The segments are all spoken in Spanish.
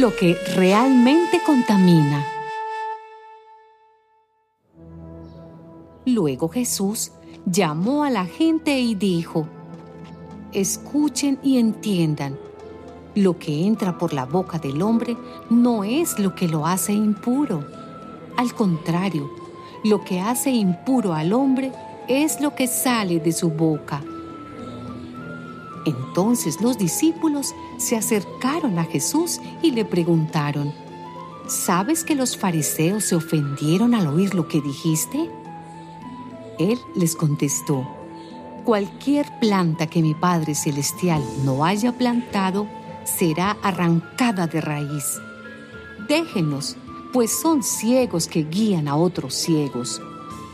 lo que realmente contamina. Luego Jesús llamó a la gente y dijo, escuchen y entiendan, lo que entra por la boca del hombre no es lo que lo hace impuro. Al contrario, lo que hace impuro al hombre es lo que sale de su boca. Entonces los discípulos se acercaron a Jesús y le preguntaron, ¿sabes que los fariseos se ofendieron al oír lo que dijiste? Él les contestó, cualquier planta que mi Padre Celestial no haya plantado será arrancada de raíz. Déjenos, pues son ciegos que guían a otros ciegos.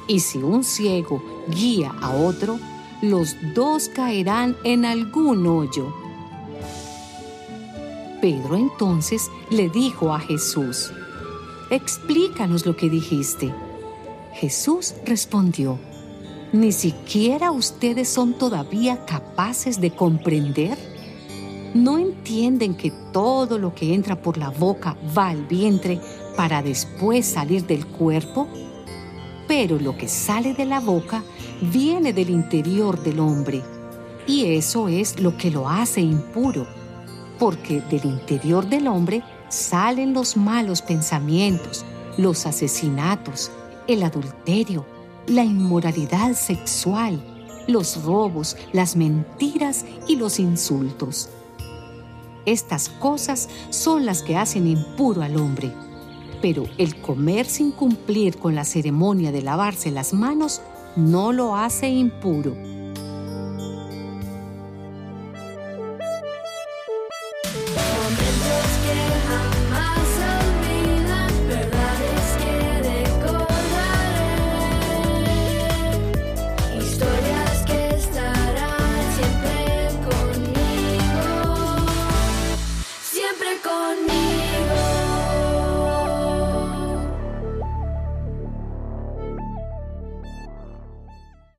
Y si un ciego guía a otro, los dos caerán en algún hoyo. Pedro entonces le dijo a Jesús, Explícanos lo que dijiste. Jesús respondió, ¿Ni siquiera ustedes son todavía capaces de comprender? ¿No entienden que todo lo que entra por la boca va al vientre para después salir del cuerpo? Pero lo que sale de la boca viene del interior del hombre, y eso es lo que lo hace impuro, porque del interior del hombre salen los malos pensamientos, los asesinatos, el adulterio, la inmoralidad sexual, los robos, las mentiras y los insultos. Estas cosas son las que hacen impuro al hombre. Pero el comer sin cumplir con la ceremonia de lavarse las manos no lo hace impuro